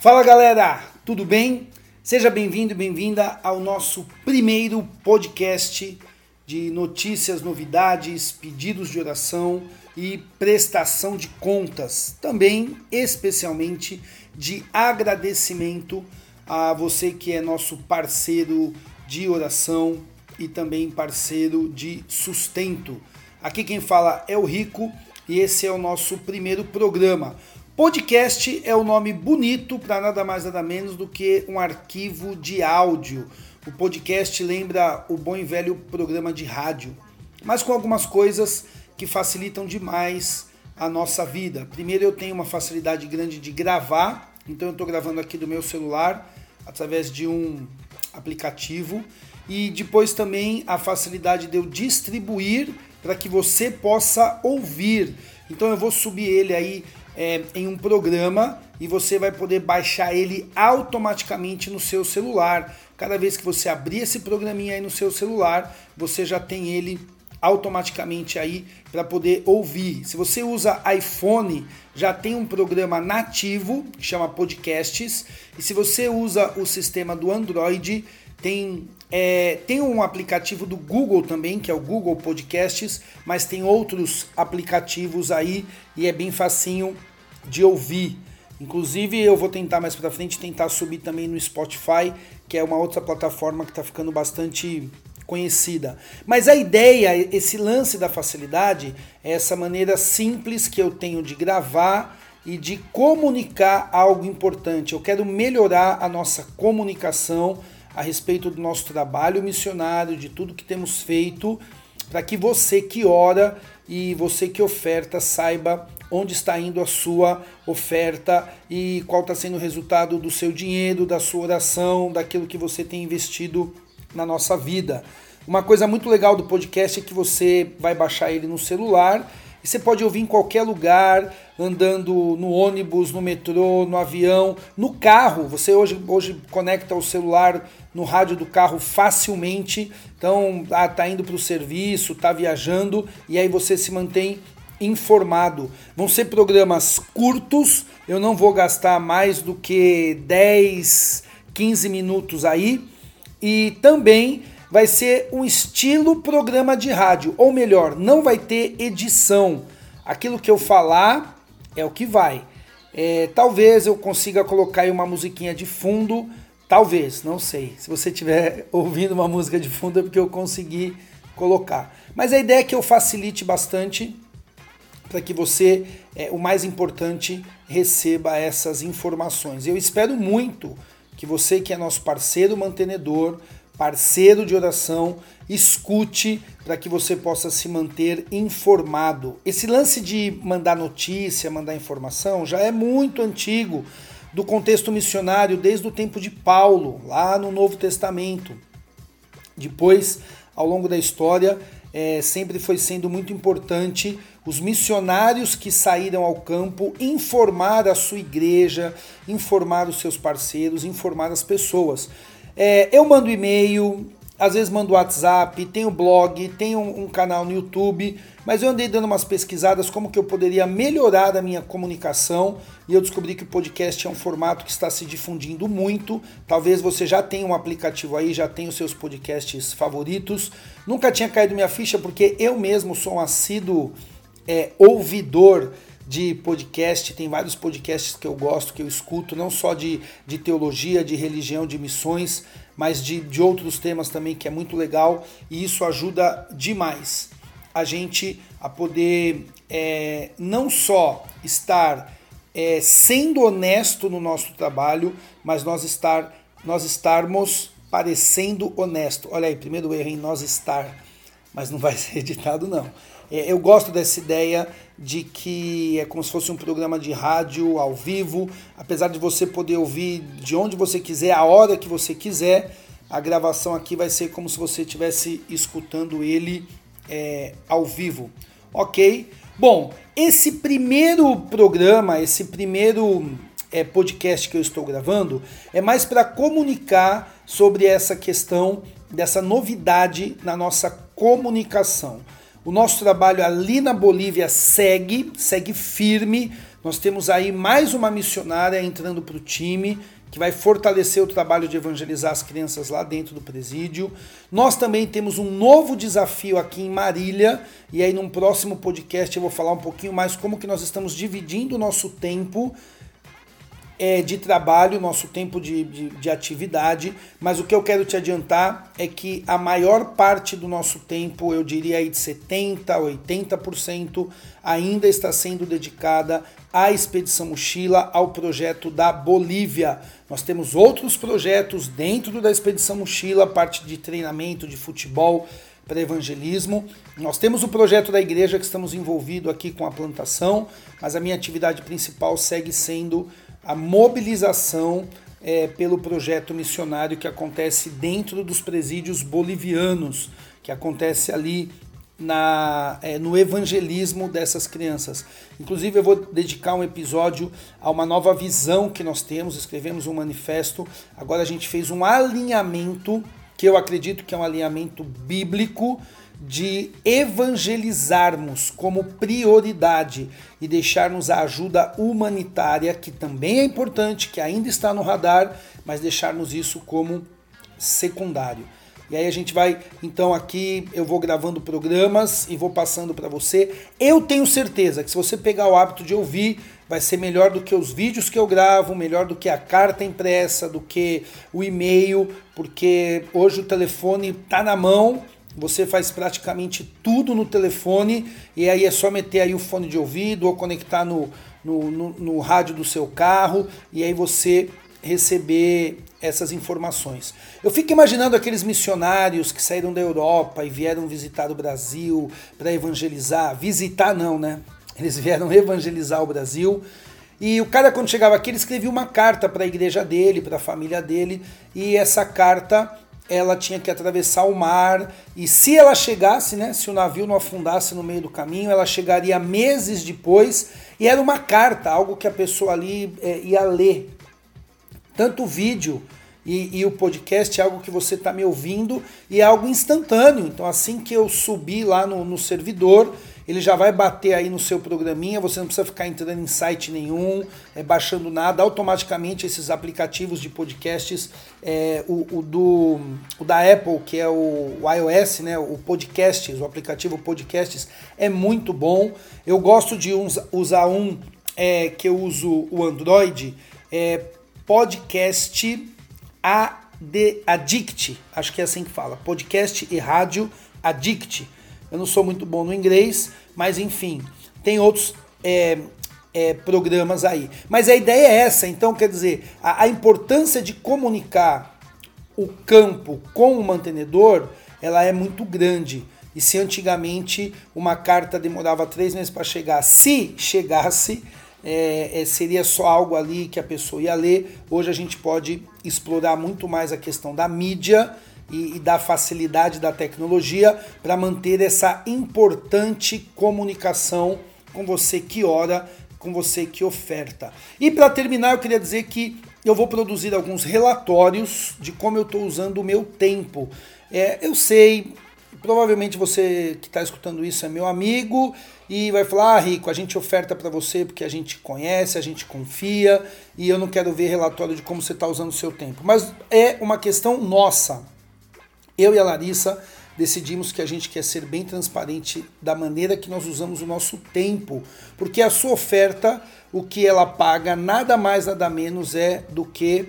Fala galera, tudo bem? Seja bem-vindo e bem-vinda ao nosso primeiro podcast de notícias, novidades, pedidos de oração e prestação de contas. Também, especialmente, de agradecimento a você que é nosso parceiro de oração e também parceiro de sustento. Aqui quem fala é o Rico e esse é o nosso primeiro programa. Podcast é o um nome bonito para nada mais nada menos do que um arquivo de áudio. O podcast lembra o bom e velho programa de rádio, mas com algumas coisas que facilitam demais a nossa vida. Primeiro, eu tenho uma facilidade grande de gravar, então eu estou gravando aqui do meu celular através de um aplicativo e depois também a facilidade de eu distribuir para que você possa ouvir. Então eu vou subir ele aí é, em um programa e você vai poder baixar ele automaticamente no seu celular. Cada vez que você abrir esse programinha aí no seu celular, você já tem ele automaticamente aí para poder ouvir. Se você usa iPhone, já tem um programa nativo que chama Podcasts. E se você usa o sistema do Android, tem, é, tem um aplicativo do Google também, que é o Google Podcasts, mas tem outros aplicativos aí e é bem facinho de ouvir. Inclusive, eu vou tentar mais para frente tentar subir também no Spotify, que é uma outra plataforma que está ficando bastante conhecida. Mas a ideia, esse lance da facilidade, é essa maneira simples que eu tenho de gravar e de comunicar algo importante. Eu quero melhorar a nossa comunicação a respeito do nosso trabalho missionário, de tudo que temos feito, para que você que ora e você que oferta saiba onde está indo a sua oferta e qual está sendo o resultado do seu dinheiro, da sua oração, daquilo que você tem investido na nossa vida. Uma coisa muito legal do podcast é que você vai baixar ele no celular e você pode ouvir em qualquer lugar, andando no ônibus, no metrô, no avião, no carro. Você hoje, hoje conecta o celular no rádio do carro facilmente. Então, ah, tá indo para o serviço, tá viajando e aí você se mantém informado. Vão ser programas curtos, eu não vou gastar mais do que 10, 15 minutos aí. E também vai ser um estilo programa de rádio, ou melhor, não vai ter edição. Aquilo que eu falar é o que vai. É, talvez eu consiga colocar aí uma musiquinha de fundo, talvez, não sei. Se você estiver ouvindo uma música de fundo é porque eu consegui colocar. Mas a ideia é que eu facilite bastante para que você, é, o mais importante, receba essas informações. Eu espero muito que você, que é nosso parceiro mantenedor, parceiro de oração, escute para que você possa se manter informado. Esse lance de mandar notícia, mandar informação, já é muito antigo do contexto missionário, desde o tempo de Paulo, lá no Novo Testamento. Depois, ao longo da história, é, sempre foi sendo muito importante os missionários que saíram ao campo informar a sua igreja, informar os seus parceiros, informar as pessoas. É, eu mando e-mail, às vezes mando WhatsApp, tenho blog, tenho um, um, canal no YouTube, mas eu andei dando umas pesquisadas como que eu poderia melhorar a minha comunicação e eu descobri que o podcast é um formato que está se difundindo muito. Talvez você já tenha um aplicativo aí, já tenha os seus podcasts favoritos. Nunca tinha caído minha ficha porque eu mesmo sou um assíduo é, ouvidor de podcast, tem vários podcasts que eu gosto, que eu escuto, não só de, de teologia, de religião, de missões, mas de, de outros temas também, que é muito legal e isso ajuda demais a gente a poder é, não só estar é, sendo honesto no nosso trabalho, mas nós estar nós estarmos parecendo honesto. Olha aí, primeiro erro em nós estar, mas não vai ser editado não. É, eu gosto dessa ideia de que é como se fosse um programa de rádio ao vivo, apesar de você poder ouvir de onde você quiser, a hora que você quiser, a gravação aqui vai ser como se você estivesse escutando ele é, ao vivo. Ok? Bom, esse primeiro programa, esse primeiro é, podcast que eu estou gravando, é mais para comunicar sobre essa questão dessa novidade na nossa comunicação. O nosso trabalho ali na Bolívia segue, segue firme. Nós temos aí mais uma missionária entrando para o time que vai fortalecer o trabalho de evangelizar as crianças lá dentro do presídio. Nós também temos um novo desafio aqui em Marília, e aí num próximo podcast eu vou falar um pouquinho mais como que nós estamos dividindo o nosso tempo é, de trabalho, nosso tempo de, de, de, atividade, mas o que eu quero te adiantar é que a maior parte do nosso tempo, eu diria aí de 70%, 80%, ainda está sendo dedicada à Expedição Mochila, ao projeto da Bolívia. Nós temos outros projetos dentro da Expedição Mochila, parte de treinamento de futebol para evangelismo. Nós temos o projeto da igreja que estamos envolvidos aqui com a plantação, mas a minha atividade principal segue sendo a mobilização é, pelo projeto missionário que acontece dentro dos presídios bolivianos, que acontece ali na, é, no evangelismo dessas crianças. Inclusive, eu vou dedicar um episódio a uma nova visão que nós temos. Escrevemos um manifesto, agora a gente fez um alinhamento, que eu acredito que é um alinhamento bíblico de evangelizarmos como prioridade e deixarmos a ajuda humanitária, que também é importante, que ainda está no radar, mas deixarmos isso como secundário. E aí a gente vai, então aqui eu vou gravando programas e vou passando para você. Eu tenho certeza que se você pegar o hábito de ouvir, vai ser melhor do que os vídeos que eu gravo, melhor do que a carta impressa, do que o e-mail, porque hoje o telefone está na mão você faz praticamente tudo no telefone e aí é só meter aí o fone de ouvido ou conectar no, no, no, no rádio do seu carro e aí você receber essas informações. Eu fico imaginando aqueles missionários que saíram da Europa e vieram visitar o Brasil para evangelizar. Visitar não, né? Eles vieram evangelizar o Brasil. E o cara, quando chegava aqui, ele escrevia uma carta para a igreja dele, para a família dele, e essa carta ela tinha que atravessar o mar e se ela chegasse, né, se o navio não afundasse no meio do caminho, ela chegaria meses depois e era uma carta, algo que a pessoa ali é, ia ler. Tanto o vídeo e, e o podcast é algo que você está me ouvindo e é algo instantâneo. Então, assim que eu subir lá no, no servidor, ele já vai bater aí no seu programinha, você não precisa ficar entrando em site nenhum, é, baixando nada, automaticamente esses aplicativos de podcasts, é, o, o, do, o da Apple, que é o, o iOS, né, o Podcasts, o aplicativo Podcasts, é muito bom. Eu gosto de uns, usar um é, que eu uso o Android, é Podcast Addict, acho que é assim que fala, Podcast e Rádio Addict eu não sou muito bom no inglês, mas enfim, tem outros é, é, programas aí. Mas a ideia é essa, então quer dizer, a, a importância de comunicar o campo com o mantenedor, ela é muito grande. E se antigamente uma carta demorava três meses para chegar, se chegasse, é, é, seria só algo ali que a pessoa ia ler. Hoje a gente pode explorar muito mais a questão da mídia e, e da facilidade da tecnologia para manter essa importante comunicação com você que ora, com você que oferta. E para terminar, eu queria dizer que eu vou produzir alguns relatórios de como eu estou usando o meu tempo. É, eu sei, provavelmente você que está escutando isso é meu amigo e vai falar: ah, Rico, a gente oferta para você porque a gente conhece, a gente confia e eu não quero ver relatório de como você está usando o seu tempo. Mas é uma questão nossa. Eu e a Larissa decidimos que a gente quer ser bem transparente da maneira que nós usamos o nosso tempo, porque a sua oferta, o que ela paga, nada mais nada menos é do que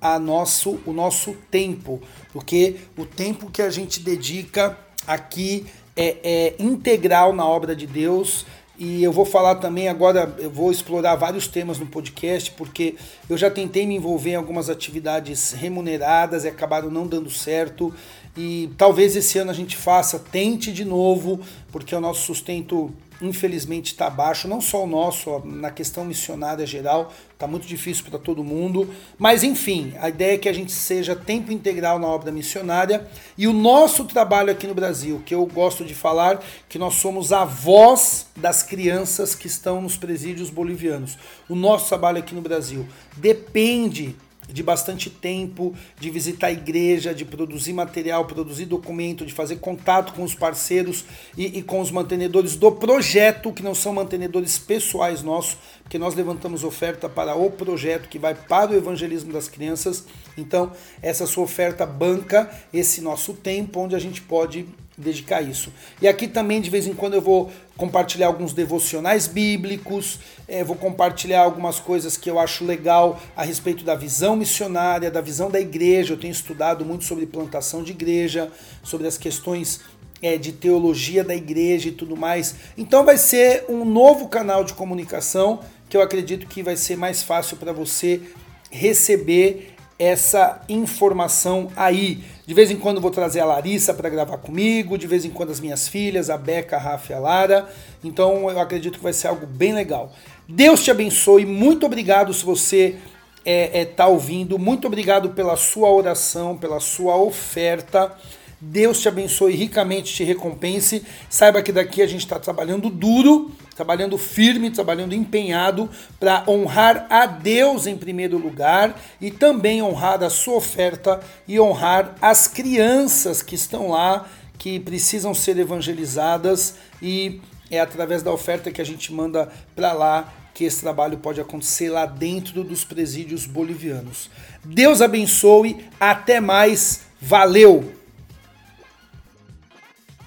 a nosso, o nosso tempo, porque o tempo que a gente dedica aqui é, é integral na obra de Deus. E eu vou falar também agora, eu vou explorar vários temas no podcast, porque eu já tentei me envolver em algumas atividades remuneradas e acabaram não dando certo. E talvez esse ano a gente faça, tente de novo, porque o nosso sustento infelizmente está baixo, não só o nosso, na questão missionária geral, está muito difícil para todo mundo. Mas enfim, a ideia é que a gente seja tempo integral na obra missionária e o nosso trabalho aqui no Brasil, que eu gosto de falar, que nós somos a voz das crianças que estão nos presídios bolivianos. O nosso trabalho aqui no Brasil depende de bastante tempo, de visitar a igreja, de produzir material, produzir documento, de fazer contato com os parceiros e, e, com os mantenedores do projeto, que não são mantenedores pessoais nossos, porque nós levantamos oferta para o projeto que vai para o evangelismo das crianças. Então, essa sua oferta banca esse nosso tempo onde a gente pode dedicar isso. E aqui também de vez em quando eu vou compartilhar alguns devocionais bíblicos, é, vou compartilhar algumas coisas que eu acho legal a respeito da visão missionária, da visão da igreja. Eu tenho estudado muito sobre plantação de igreja, sobre as questões é, de teologia da igreja e tudo mais. Então vai ser um novo canal de comunicação que eu acredito que vai ser mais fácil para você receber essa informação aí. De vez em quando vou trazer a Larissa para gravar comigo, de vez em quando as minhas filhas, a Beca, a Rafa e a Lara. Então eu acredito que vai ser algo bem legal. Deus te abençoe, muito obrigado se você está é, é, tá ouvindo, muito obrigado pela sua oração, pela sua oferta. Deus te abençoe ricamente, te recompense. Saiba que daqui a gente está trabalhando duro, trabalhando firme, trabalhando empenhado para honrar a Deus em primeiro lugar e também honrar a sua oferta e honrar as crianças que estão lá, que precisam ser evangelizadas e é através da oferta que a gente manda para lá que esse trabalho pode acontecer lá dentro dos presídios bolivianos. Deus abençoe, até mais, valeu!